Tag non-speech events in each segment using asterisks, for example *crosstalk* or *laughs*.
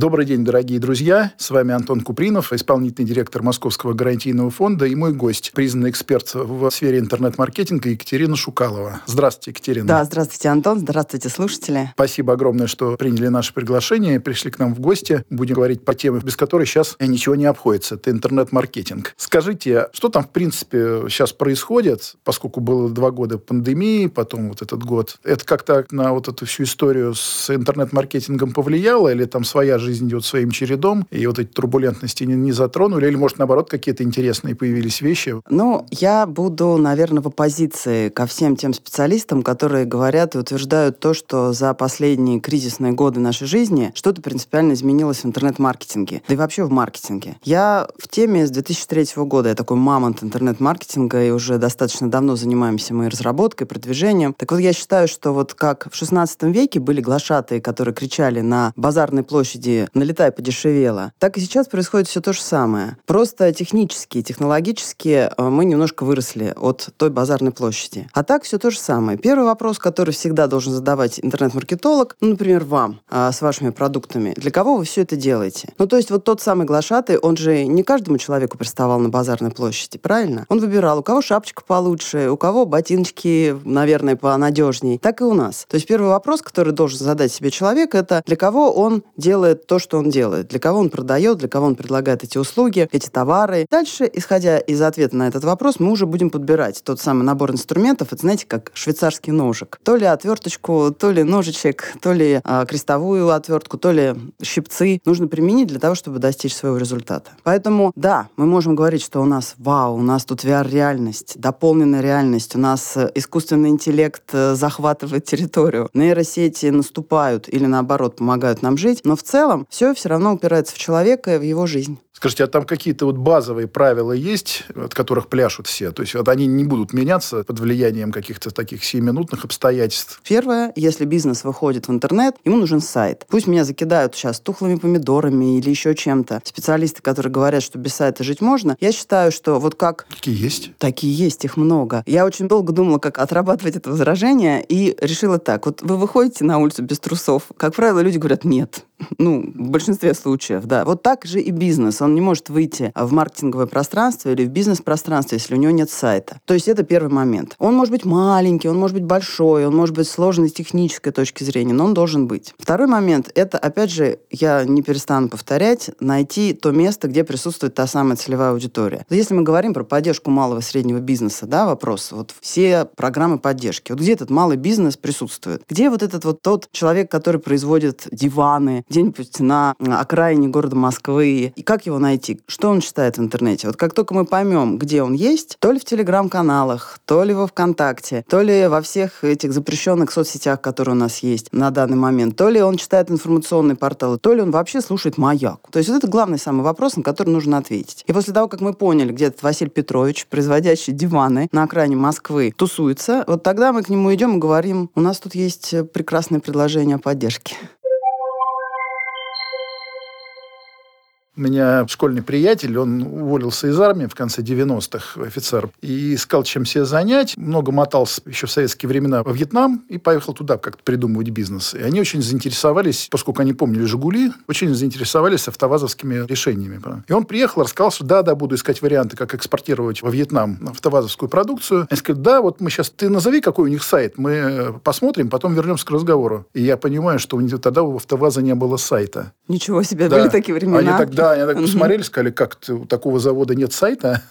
Добрый день, дорогие друзья. С вами Антон Купринов, исполнительный директор Московского гарантийного фонда и мой гость, признанный эксперт в сфере интернет-маркетинга Екатерина Шукалова. Здравствуйте, Екатерина. Да, здравствуйте, Антон. Здравствуйте, слушатели. Спасибо огромное, что приняли наше приглашение пришли к нам в гости. Будем говорить по теме, без которой сейчас ничего не обходится. Это интернет-маркетинг. Скажите, что там, в принципе, сейчас происходит, поскольку было два года пандемии, потом вот этот год. Это как-то на вот эту всю историю с интернет-маркетингом повлияло или там своя жизнь идет своим чередом, и вот эти турбулентности не, не затронули, или, может, наоборот, какие-то интересные появились вещи? Ну, я буду, наверное, в оппозиции ко всем тем специалистам, которые говорят и утверждают то, что за последние кризисные годы нашей жизни что-то принципиально изменилось в интернет-маркетинге, да и вообще в маркетинге. Я в теме с 2003 года, я такой мамонт интернет-маркетинга, и уже достаточно давно занимаемся мы разработкой, продвижением. Так вот, я считаю, что вот как в 16 веке были глашатые, которые кричали на базарной площади люди налетай подешевело, так и сейчас происходит все то же самое. Просто технически, технологически э, мы немножко выросли от той базарной площади. А так все то же самое. Первый вопрос, который всегда должен задавать интернет-маркетолог, ну, например, вам а, с вашими продуктами, для кого вы все это делаете? Ну, то есть вот тот самый глашатый, он же не каждому человеку приставал на базарной площади, правильно? Он выбирал, у кого шапочка получше, у кого ботиночки, наверное, понадежней. Так и у нас. То есть первый вопрос, который должен задать себе человек, это для кого он делает то, что он делает, для кого он продает, для кого он предлагает эти услуги, эти товары. Дальше, исходя из ответа на этот вопрос, мы уже будем подбирать тот самый набор инструментов. Это, знаете, как швейцарский ножик. То ли отверточку, то ли ножичек, то ли э, крестовую отвертку, то ли щипцы нужно применить для того, чтобы достичь своего результата. Поэтому, да, мы можем говорить, что у нас, вау, у нас тут VR-реальность, дополненная реальность, у нас э, искусственный интеллект э, захватывает территорию, нейросети наступают или, наоборот, помогают нам жить, но в целом целом все все равно упирается в человека и в его жизнь. Скажите, а там какие-то вот базовые правила есть, от которых пляшут все? То есть вот они не будут меняться под влиянием каких-то таких сиюминутных обстоятельств? Первое, если бизнес выходит в интернет, ему нужен сайт. Пусть меня закидают сейчас тухлыми помидорами или еще чем-то. Специалисты, которые говорят, что без сайта жить можно, я считаю, что вот как... Такие есть? Такие есть, их много. Я очень долго думала, как отрабатывать это возражение, и решила так. Вот вы выходите на улицу без трусов. Как правило, люди говорят «нет». Ну, в большинстве случаев, да. Вот так же и бизнес. Он не может выйти в маркетинговое пространство или в бизнес-пространство, если у него нет сайта. То есть это первый момент. Он может быть маленький, он может быть большой, он может быть сложный с технической точки зрения, но он должен быть. Второй момент – это, опять же, я не перестану повторять, найти то место, где присутствует та самая целевая аудитория. Если мы говорим про поддержку малого и среднего бизнеса, да, вопрос, вот все программы поддержки, вот где этот малый бизнес присутствует? Где вот этот вот тот человек, который производит диваны где-нибудь на окраине города Москвы, и как его найти? Что он читает в интернете? Вот как только мы поймем, где он есть, то ли в телеграм-каналах, то ли во ВКонтакте, то ли во всех этих запрещенных соцсетях, которые у нас есть на данный момент, то ли он читает информационные порталы, то ли он вообще слушает маяк. То есть вот это главный самый вопрос, на который нужно ответить. И после того, как мы поняли, где этот Василий Петрович, производящий диваны на окраине Москвы, тусуется, вот тогда мы к нему идем и говорим, у нас тут есть прекрасное предложение о поддержке. У меня школьный приятель, он уволился из армии в конце 90-х, офицер, и искал чем себе занять. Много мотался еще в советские времена во Вьетнам и поехал туда как-то придумывать бизнес. И они очень заинтересовались, поскольку они помнили «Жигули», очень заинтересовались автовазовскими решениями. И он приехал, рассказал, что да, да, буду искать варианты, как экспортировать во Вьетнам автовазовскую продукцию. Они сказали, да, вот мы сейчас, ты назови, какой у них сайт, мы посмотрим, потом вернемся к разговору. И я понимаю, что у них тогда у автоваза не было сайта. Ничего себе, да. были такие времена. Они тогда они так посмотрели, сказали, как у такого завода нет сайта.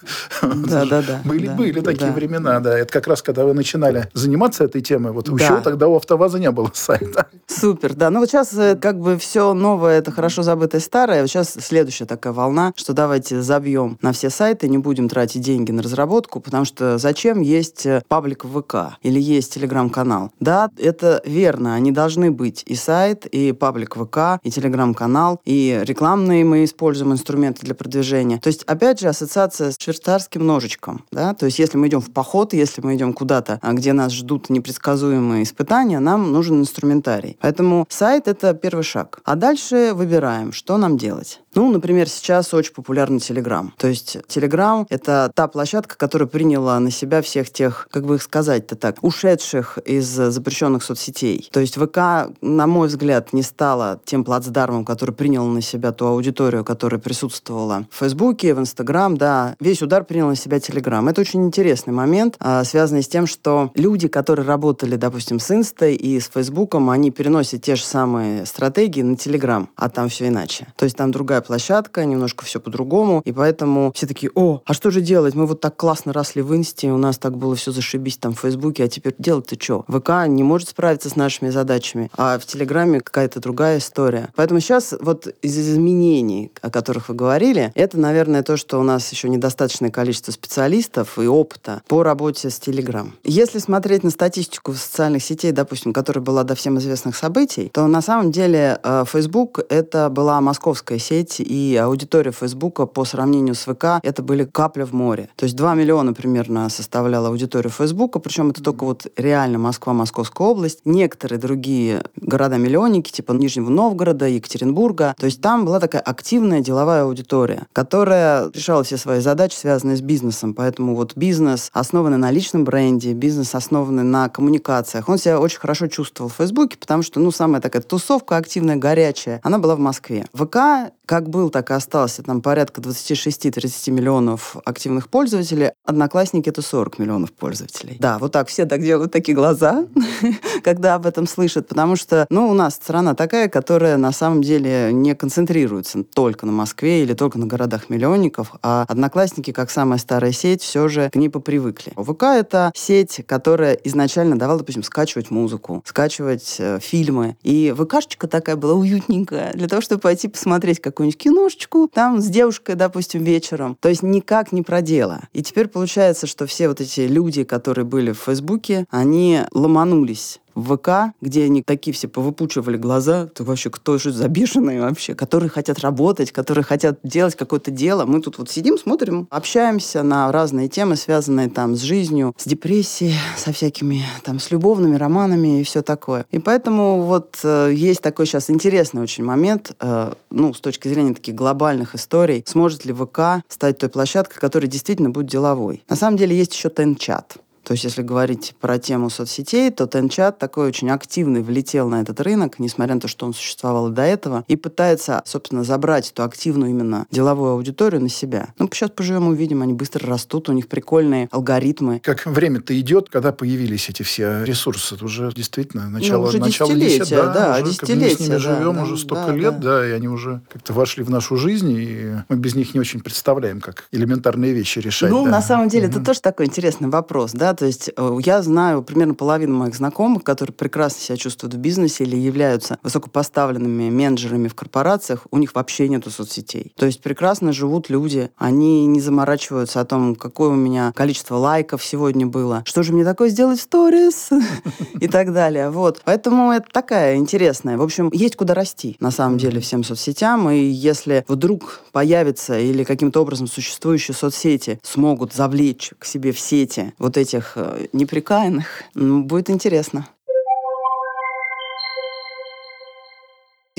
Да, да, да. Были, были такие времена, да. Это как раз, когда вы начинали заниматься этой темой, вот еще тогда у АвтоВАЗа не было сайта. Супер, да. Ну вот сейчас э, как бы все новое, это хорошо забытое старое. Сейчас следующая такая волна, что давайте забьем на все сайты, не будем тратить деньги на разработку, потому что зачем есть э, паблик в ВК или есть телеграм-канал? Да, это верно, они должны быть и сайт, и паблик ВК, и телеграм-канал, и рекламные мы используем инструменты для продвижения. То есть, опять же, ассоциация с швейцарским ножичком. Да? То есть, если мы идем в поход, если мы идем куда-то, а, где нас ждут непредсказуемые испытания, нам нужен инструментарий. Поэтому сайт — это первый шаг. А дальше выбираем, что нам делать. Ну, например, сейчас очень популярный Telegram. То есть Telegram — это та площадка, которая приняла на себя всех тех, как бы их сказать-то так, ушедших из запрещенных соцсетей. То есть ВК, на мой взгляд, не стала тем плацдармом, который принял на себя ту аудиторию, которая присутствовала в Фейсбуке, в Инстаграм, да. Весь удар принял на себя Телеграм. Это очень интересный момент, а, связанный с тем, что люди, которые работали, допустим, с Инстой и с Фейсбуком, они переносят те же самые стратегии на Телеграм, а там все иначе. То есть там другая площадка, немножко все по-другому, и поэтому все такие, о, а что же делать? Мы вот так классно росли в Инсте, у нас так было все зашибись там в Фейсбуке, а теперь делать-то что? ВК не может справиться с нашими задачами, а в Телеграме какая-то другая история. Поэтому сейчас вот из изменений, о которых вы говорили, это, наверное, то, что у нас еще недостаточное количество специалистов и опыта по работе с Телеграм. Если смотреть на статистику социальных сетей, допустим, которая была до всем известных событий, то на самом деле э, Facebook это была московская сеть, и аудитория Фейсбука по сравнению с ВК это были капля в море. То есть 2 миллиона примерно составляла аудитория Фейсбука, причем это только вот реально Москва, Московская область. Некоторые другие города-миллионники, типа Нижнего Новгорода, Екатеринбурга. То есть там была такая активная деловая аудитория, которая решала все свои задачи, связанные с бизнесом. Поэтому вот бизнес, основанный на личном бренде, бизнес, основанный на коммуникациях, он себя очень хорошо чувствовал в Фейсбуке, потому что, ну, самая такая тусовка активная, горячая, она была в Москве. ВК как был, так и остался. Там порядка 26-30 миллионов активных пользователей. Одноклассники — это 40 миллионов пользователей. Да, вот так все так делают такие глаза, *laughs* когда об этом слышат, потому что, ну, у нас страна такая, которая на самом деле не концентрируется только на Москве или только на городах-миллионников, а Одноклассники, как самая старая сеть, все же к ней попривыкли. ВК — это сеть, которая изначально давала, допустим, скачивать музыку, скачивать э, фильмы. И ВКшечка такая была уютненькая для того, чтобы пойти посмотреть, как какую-нибудь киношечку, там с девушкой, допустим, вечером. То есть никак не про дело. И теперь получается, что все вот эти люди, которые были в Фейсбуке, они ломанулись в ВК, где они такие все повыпучивали глаза, ты вообще кто же за бешеные вообще, которые хотят работать, которые хотят делать какое-то дело. Мы тут вот сидим, смотрим, общаемся на разные темы, связанные там с жизнью, с депрессией, со всякими там, с любовными романами и все такое. И поэтому вот э, есть такой сейчас интересный очень момент, э, ну, с точки зрения таких глобальных историй, сможет ли ВК стать той площадкой, которая действительно будет деловой. На самом деле есть еще Тенчат. То есть, если говорить про тему соцсетей, то Тенчат такой очень активный влетел на этот рынок, несмотря на то, что он существовал и до этого, и пытается, собственно, забрать эту активную именно деловую аудиторию на себя. Ну, сейчас поживем, увидим, они быстро растут, у них прикольные алгоритмы. Как время-то идет, когда появились эти все ресурсы, это уже действительно начало, ну, уже начало десятилетия, да, да, уже, десятилетия, мы с ними да, живем да, уже столько да, лет, да. да, и они уже как-то вошли в нашу жизнь, и мы без них не очень представляем, как элементарные вещи решать. Ну, да. на самом деле, Мгм. это тоже такой интересный вопрос, да, то есть э, я знаю примерно половину моих знакомых, которые прекрасно себя чувствуют в бизнесе или являются высокопоставленными менеджерами в корпорациях, у них вообще нету соцсетей. То есть прекрасно живут люди, они не заморачиваются о том, какое у меня количество лайков сегодня было, что же мне такое сделать в сторис *laughs* и так далее. Вот. Поэтому это такая интересная. В общем, есть куда расти, на самом деле, всем соцсетям. И если вдруг появится или каким-то образом существующие соцсети смогут завлечь к себе в сети вот этих э, неприкаянных, м, будет интересно.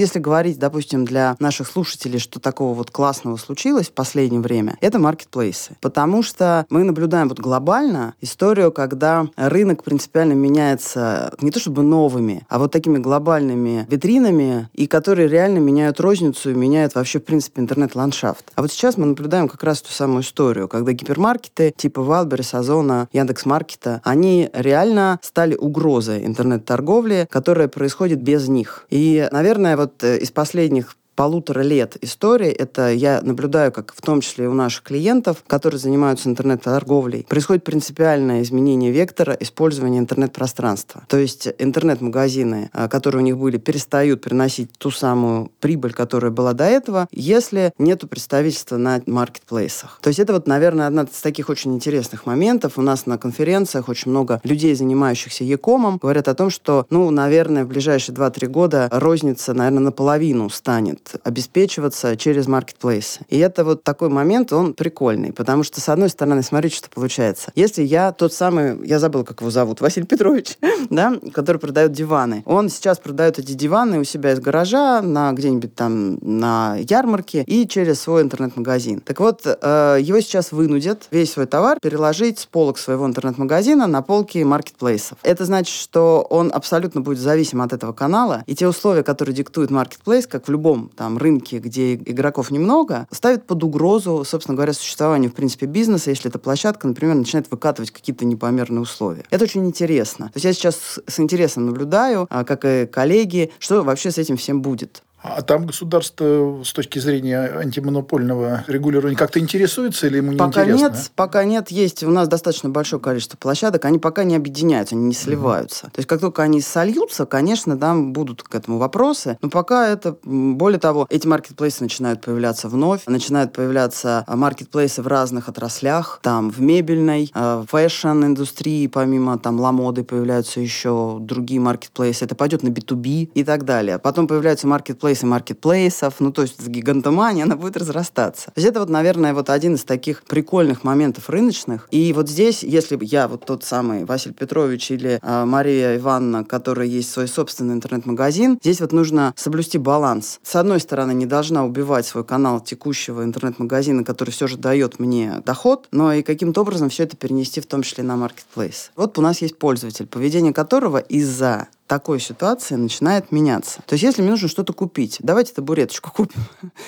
Если говорить, допустим, для наших слушателей, что такого вот классного случилось в последнее время, это маркетплейсы. Потому что мы наблюдаем вот глобально историю, когда рынок принципиально меняется не то чтобы новыми, а вот такими глобальными витринами, и которые реально меняют розницу и меняют вообще, в принципе, интернет-ландшафт. А вот сейчас мы наблюдаем как раз ту самую историю, когда гипермаркеты типа Wildberries, Озона, Яндекс.Маркета, они реально стали угрозой интернет-торговли, которая происходит без них. И, наверное, вот э, из последних полутора лет истории, это я наблюдаю, как в том числе и у наших клиентов, которые занимаются интернет-торговлей, происходит принципиальное изменение вектора использования интернет-пространства. То есть интернет-магазины, а, которые у них были, перестают приносить ту самую прибыль, которая была до этого, если нету представительства на маркетплейсах. То есть это вот, наверное, одна из таких очень интересных моментов. У нас на конференциях очень много людей, занимающихся Якомом, говорят о том, что, ну, наверное, в ближайшие 2-3 года розница, наверное, наполовину станет будет обеспечиваться через маркетплейс. И это вот такой момент, он прикольный, потому что, с одной стороны, смотрите, что получается. Если я тот самый, я забыл, как его зовут, *laughs* Василий Петрович, *laughs* да, который продает диваны, он сейчас продает эти диваны у себя из гаража на где-нибудь там на ярмарке и через свой интернет-магазин. Так вот, э, его сейчас вынудят весь свой товар переложить с полок своего интернет-магазина на полки маркетплейсов. Это значит, что он абсолютно будет зависим от этого канала, и те условия, которые диктует маркетплейс, как в любом там рынке, где игроков немного, ставят под угрозу, собственно говоря, существование, в принципе, бизнеса, если эта площадка, например, начинает выкатывать какие-то непомерные условия. Это очень интересно. То есть я сейчас с интересом наблюдаю, а, как и коллеги, что вообще с этим всем будет. А там государство с точки зрения антимонопольного регулирования как-то интересуется или ему не пока интересно? Нет, пока нет. Есть у нас достаточно большое количество площадок. Они пока не объединяются, они не сливаются. Угу. То есть, как только они сольются, конечно, там будут к этому вопросы. Но пока это... Более того, эти маркетплейсы начинают появляться вновь. Начинают появляться а, маркетплейсы в разных отраслях. Там в мебельной, а, fashion-индустрии, помимо там ламоды, появляются еще другие маркетплейсы. Это пойдет на B2B и так далее. Потом появляются маркетплейсы маркетплейсы маркетплейсов, ну, то есть гигантомания, она будет разрастаться. То есть это вот, наверное, вот один из таких прикольных моментов рыночных. И вот здесь, если я вот тот самый Василий Петрович или э, Мария Ивановна, которая есть свой собственный интернет-магазин, здесь вот нужно соблюсти баланс. С одной стороны, не должна убивать свой канал текущего интернет-магазина, который все же дает мне доход, но и каким-то образом все это перенести в том числе на маркетплейс. Вот у нас есть пользователь, поведение которого из-за такой ситуации начинает меняться. То есть, если мне нужно что-то купить, давайте табуреточку *laughs* купим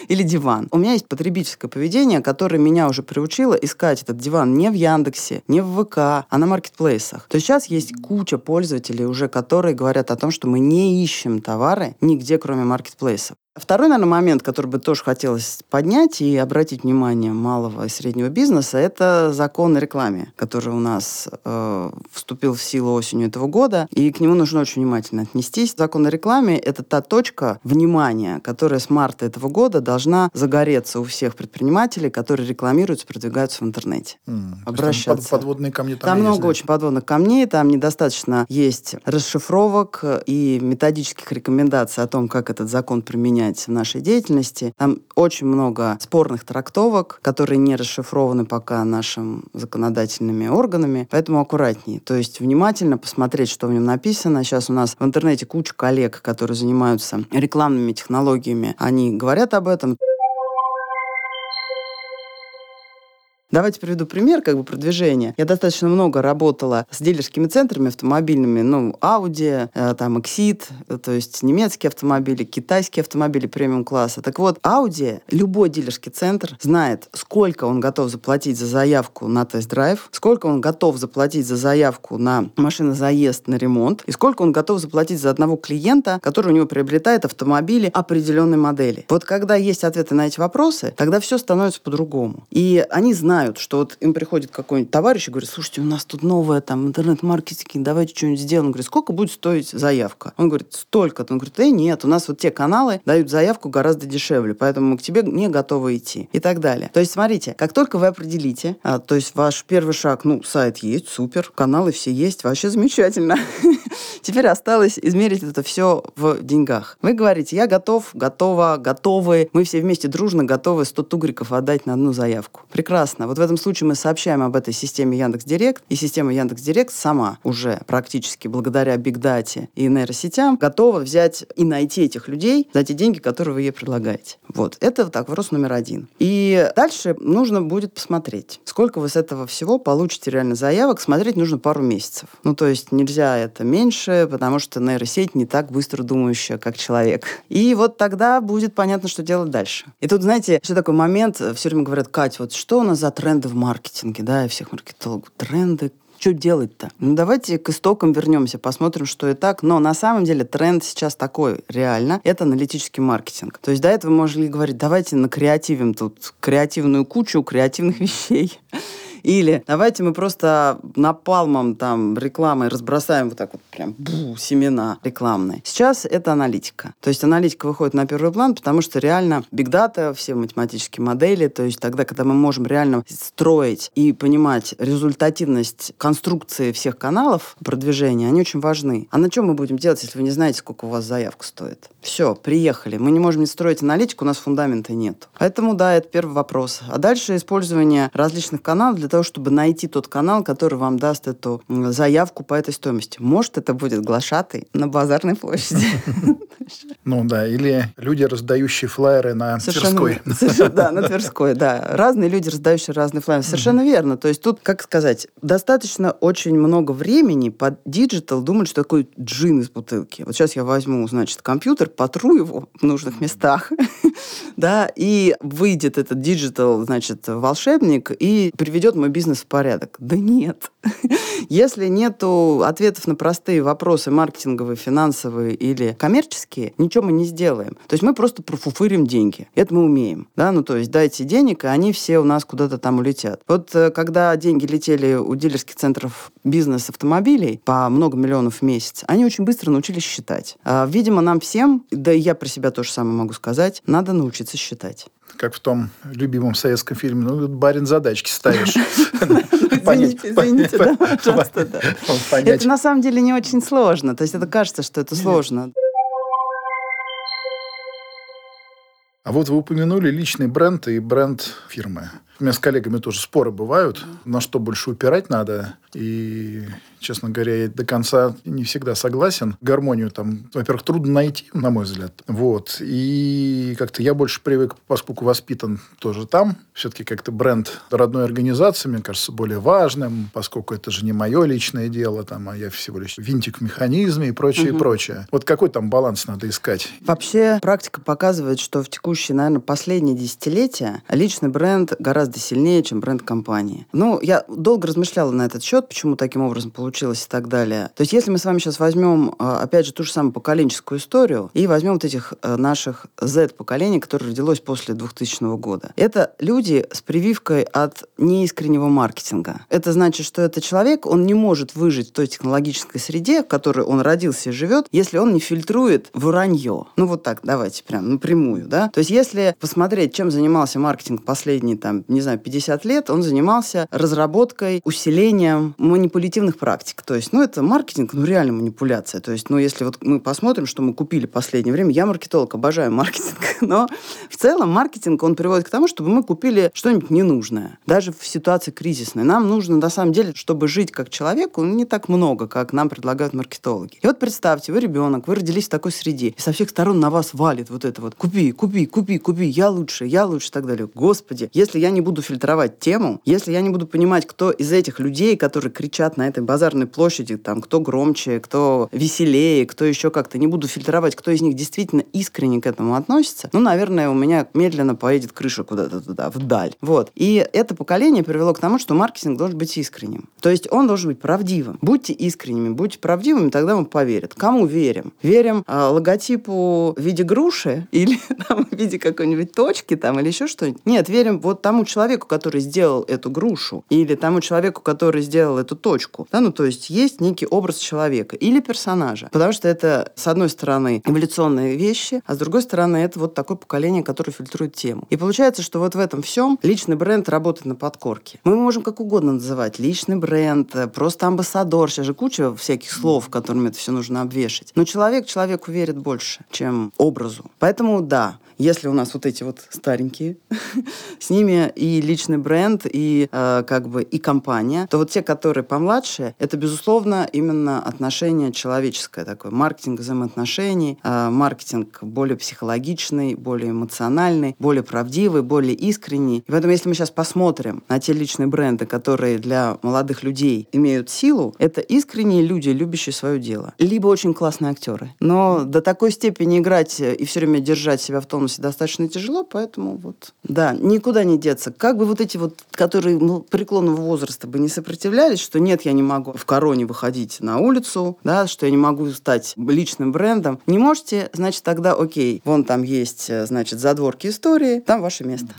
или диван. У меня есть потребительское поведение, которое меня уже приучило искать этот диван не в Яндексе, не в ВК, а на маркетплейсах. То есть сейчас есть куча пользователей уже, которые говорят о том, что мы не ищем товары нигде, кроме маркетплейсов. Второй, наверное, момент, который бы тоже хотелось поднять и обратить внимание малого и среднего бизнеса, это закон о рекламе, который у нас э, вступил в силу осенью этого года, и к нему нужно очень внимательно отнестись. Закон о рекламе — это та точка внимания, которая с марта этого года должна загореться у всех предпринимателей, которые рекламируются, продвигаются в интернете. Mm, Обращаться. Под, подводные камни там Там есть, много да? очень подводных камней, там недостаточно есть расшифровок и методических рекомендаций о том, как этот закон применять применять в нашей деятельности. Там очень много спорных трактовок, которые не расшифрованы пока нашими законодательными органами, поэтому аккуратнее. То есть внимательно посмотреть, что в нем написано. Сейчас у нас в интернете куча коллег, которые занимаются рекламными технологиями, они говорят об этом. Давайте приведу пример как бы продвижения. Я достаточно много работала с дилерскими центрами автомобильными, ну, Audi, э, там, Exit, э, то есть немецкие автомобили, китайские автомобили премиум-класса. Так вот, Audi, любой дилерский центр знает, сколько он готов заплатить за заявку на тест-драйв, сколько он готов заплатить за заявку на машинозаезд, на ремонт, и сколько он готов заплатить за одного клиента, который у него приобретает автомобили определенной модели. Вот когда есть ответы на эти вопросы, тогда все становится по-другому. И они знают, знают, что вот им приходит какой-нибудь товарищ и говорит, слушайте, у нас тут новое там интернет-маркетинг, давайте что-нибудь сделаем. Он говорит, сколько будет стоить заявка? Он говорит, столько-то. Он говорит, э, нет, у нас вот те каналы дают заявку гораздо дешевле, поэтому к тебе не готовы идти и так далее. То есть, смотрите, как только вы определите, а, то есть ваш первый шаг, ну, сайт есть, супер, каналы все есть, вообще замечательно. *laughs* Теперь осталось измерить это все в деньгах. Вы говорите, я готов, готова, готовы, мы все вместе дружно готовы 100 тугриков отдать на одну заявку. Прекрасно. Вот в этом случае мы сообщаем об этой системе Яндекс Директ, и система Яндекс Директ сама уже практически благодаря бигдате и нейросетям готова взять и найти этих людей за те деньги, которые вы ей предлагаете. Вот. Это так, вопрос номер один. И дальше нужно будет посмотреть, сколько вы с этого всего получите реально заявок. Смотреть нужно пару месяцев. Ну, то есть нельзя это меньше, потому что нейросеть не так быстро думающая, как человек. И вот тогда будет понятно, что делать дальше. И тут, знаете, еще такой момент, все время говорят, Кать, вот что у нас за тренды в маркетинге, да, и всех маркетологов. Тренды, что делать-то? Ну, давайте к истокам вернемся, посмотрим, что и так. Но на самом деле тренд сейчас такой, реально, это аналитический маркетинг. То есть до этого можно говорить, давайте на креативим тут креативную кучу креативных *laughs* вещей. Или давайте мы просто напалмом там рекламой разбросаем вот так вот прям бу, семена рекламные. Сейчас это аналитика. То есть аналитика выходит на первый план, потому что реально биг дата, все математические модели, то есть тогда, когда мы можем реально строить и понимать результативность конструкции всех каналов продвижения, они очень важны. А на чем мы будем делать, если вы не знаете, сколько у вас заявка стоит? Все, приехали. Мы не можем не строить аналитику, у нас фундамента нет. Поэтому, да, это первый вопрос. А дальше использование различных каналов для того, чтобы найти тот канал, который вам даст эту заявку по этой стоимости. Может, это будет глашатый на базарной площади. *laughs* Ну да, или люди, раздающие флайеры на Тверской. Да, на Тверской, да. Разные люди, раздающие разные флайеры. Совершенно верно. То есть тут, как сказать, достаточно очень много времени под digital думать, что такое джин из бутылки. Вот сейчас я возьму, значит, компьютер, потру его в нужных местах, *laughs* да, и выйдет этот digital, значит, волшебник и приведет мой бизнес в порядок. Да нет. *laughs* Если нету ответов на простые вопросы маркетинговые, финансовые или коммерческие, ничего мы не сделаем. То есть мы просто профуфырим деньги. Это мы умеем. Да? Ну, то есть дайте денег, и они все у нас куда-то там улетят. Вот э, когда деньги летели у дилерских центров бизнес автомобилей по много миллионов в месяц, они очень быстро научились считать. А, видимо, нам всем, да и я про себя тоже самое могу сказать, надо научиться считать как в том любимом советском фильме, ну, барин задачки ставишь. *laughs* Извините, извините, да. Это на самом деле не очень сложно. То есть это кажется, что это сложно. А вот вы упомянули личный бренд и бренд фирмы. У меня с коллегами тоже споры бывают, на что больше упирать надо. И честно говоря, я до конца не всегда согласен. Гармонию там, во-первых, трудно найти, на мой взгляд. Вот. И как-то я больше привык, поскольку воспитан тоже там, все-таки как-то бренд родной организации, мне кажется, более важным, поскольку это же не мое личное дело, там, а я всего лишь винтик в механизме и прочее, угу. и прочее. Вот какой там баланс надо искать? Вообще, практика показывает, что в текущие, наверное, последние десятилетия личный бренд гораздо сильнее, чем бренд компании. Ну, я долго размышляла на этот счет, почему таким образом получилось и так далее. То есть если мы с вами сейчас возьмем, а, опять же, ту же самую поколенческую историю и возьмем вот этих э, наших Z-поколений, которое родилось после 2000 года. Это люди с прививкой от неискреннего маркетинга. Это значит, что этот человек, он не может выжить в той технологической среде, в которой он родился и живет, если он не фильтрует вранье. Ну вот так, давайте прям напрямую, да. То есть если посмотреть, чем занимался маркетинг последние, там, не знаю, 50 лет, он занимался разработкой, усилением манипулятивных практик. То есть, ну, это маркетинг, ну, реально манипуляция. То есть, ну, если вот мы посмотрим, что мы купили в последнее время, я маркетолог, обожаю маркетинг, *laughs* но в целом маркетинг, он приводит к тому, чтобы мы купили что-нибудь ненужное. Даже в ситуации кризисной. Нам нужно, на самом деле, чтобы жить как человеку, ну, не так много, как нам предлагают маркетологи. И вот представьте, вы ребенок, вы родились в такой среде, и со всех сторон на вас валит вот это вот «купи, купи, купи, купи, я лучше, я лучше» и так далее. Господи, если я не буду фильтровать тему, если я не буду понимать, кто из этих людей, которые кричат на этой базарной площади, там, кто громче, кто веселее, кто еще как-то. Не буду фильтровать, кто из них действительно искренне к этому относится. Ну, наверное, у меня медленно поедет крыша куда-то туда, вдаль. Вот. И это поколение привело к тому, что маркетинг должен быть искренним. То есть он должен быть правдивым. Будьте искренними, будьте правдивыми, тогда вам поверят. Кому верим? Верим э, логотипу в виде груши *laughs* или там, в виде какой-нибудь точки там, или еще что-нибудь? Нет, верим вот тому человеку, который сделал эту грушу, или тому человеку, который сделал эту точку. Да, ну, то есть есть некий образ человека или персонажа. Потому что это, с одной стороны, эволюционные вещи, а с другой стороны, это вот такое поколение, которое фильтрует тему. И получается, что вот в этом всем личный бренд работает на подкорке. Мы можем как угодно называть. Личный бренд, просто амбассадор. Сейчас же куча всяких слов, которыми это все нужно обвешать. Но человек человеку верит больше, чем образу. Поэтому да, если у нас вот эти вот старенькие, *laughs* с ними и личный бренд, и э, как бы и компания, то вот те, которые помладше, это, безусловно, именно отношение человеческое такое, маркетинг взаимоотношений, э, маркетинг более психологичный, более эмоциональный, более правдивый, более искренний. И поэтому, если мы сейчас посмотрим на те личные бренды, которые для молодых людей имеют силу, это искренние люди, любящие свое дело. Либо очень классные актеры. Но до такой степени играть и все время держать себя в тонусе достаточно тяжело, поэтому вот, да, никуда не деться. Как бы вот эти вот, которые ну, преклонного возраста бы не сопротивлялись, что нет, я не могу в короне выходить на улицу, да, что я не могу стать личным брендом. Не можете, значит, тогда окей, вон там есть, э, значит, задворки истории, там ваше место.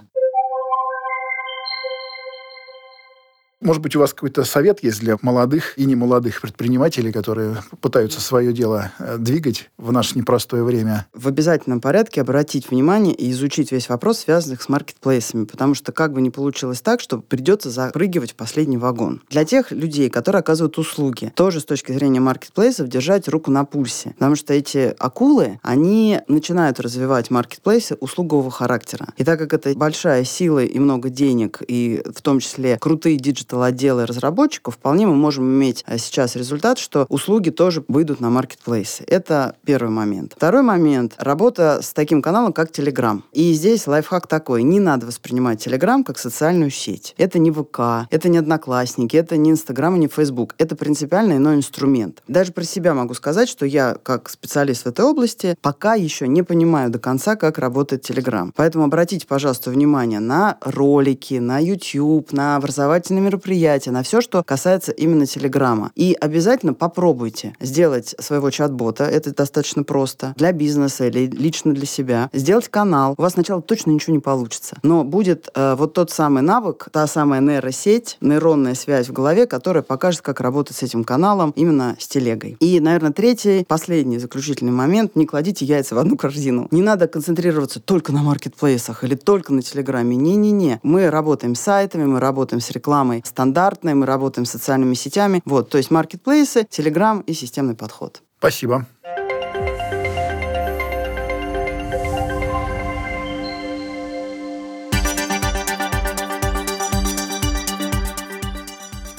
Может быть, у вас какой-то совет есть для молодых и немолодых предпринимателей, которые пытаются свое дело э, двигать в наше непростое время? В обязательном порядке обратить внимание и изучить весь вопрос, связанных с маркетплейсами, потому что как бы не получилось так, что придется запрыгивать в последний вагон. Для тех людей, которые оказывают услуги, тоже с точки зрения маркетплейсов держать руку на пульсе, потому что эти акулы, они начинают развивать маркетплейсы услугового характера. И так как это большая сила и много денег, и в том числе крутые диджитал-отделы разработчиков, вполне мы можем иметь э, сейчас результат, что услуги тоже выйдут на маркетплейсы. Это первый момент. Второй момент — работа с таким каналом, как Telegram. И здесь лайфхак такой. Не надо воспринимать Telegram как социальную сеть. Это не ВК, это не Одноклассники, это не Инстаграм и не Фейсбук. Это принципиально иной инструмент. Даже про себя могу сказать, что я, как специалист в этой области, пока еще не понимаю до конца, как работает Telegram. Поэтому обратите, пожалуйста, внимание на ролики, на YouTube, на образовательные мероприятия, на все, что касается именно Телеграма. И обязательно попробуйте сделать своего чат-бота. Это достаточно просто. Для бизнеса или лично для себя. Сделать канал. У вас сначала точно ничего не получится. Но будет э, вот тот самый навык, та самая нейросеть, нейронная связь в голове, которая покажет, как работать с этим каналом именно с телегой. И, наверное, третий, последний заключительный момент. Не кладите яйца в одну корзину. Не надо концентрироваться только на маркетплейсах или только на Телеграме. Не-не-не. Мы работаем с сайтами, мы работаем с рекламой стандартной, мы работаем с социальными сетями. Вот, то есть маркетплейсы, Телеграм и системный подход. Спасибо.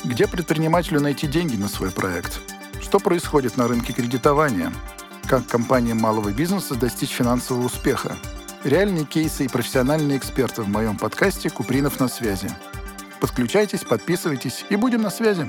Где предпринимателю найти деньги на свой проект? Что происходит на рынке кредитования? Как компаниям малого бизнеса достичь финансового успеха? Реальные кейсы и профессиональные эксперты в моем подкасте «Купринов на связи». Подключайтесь, подписывайтесь и будем на связи.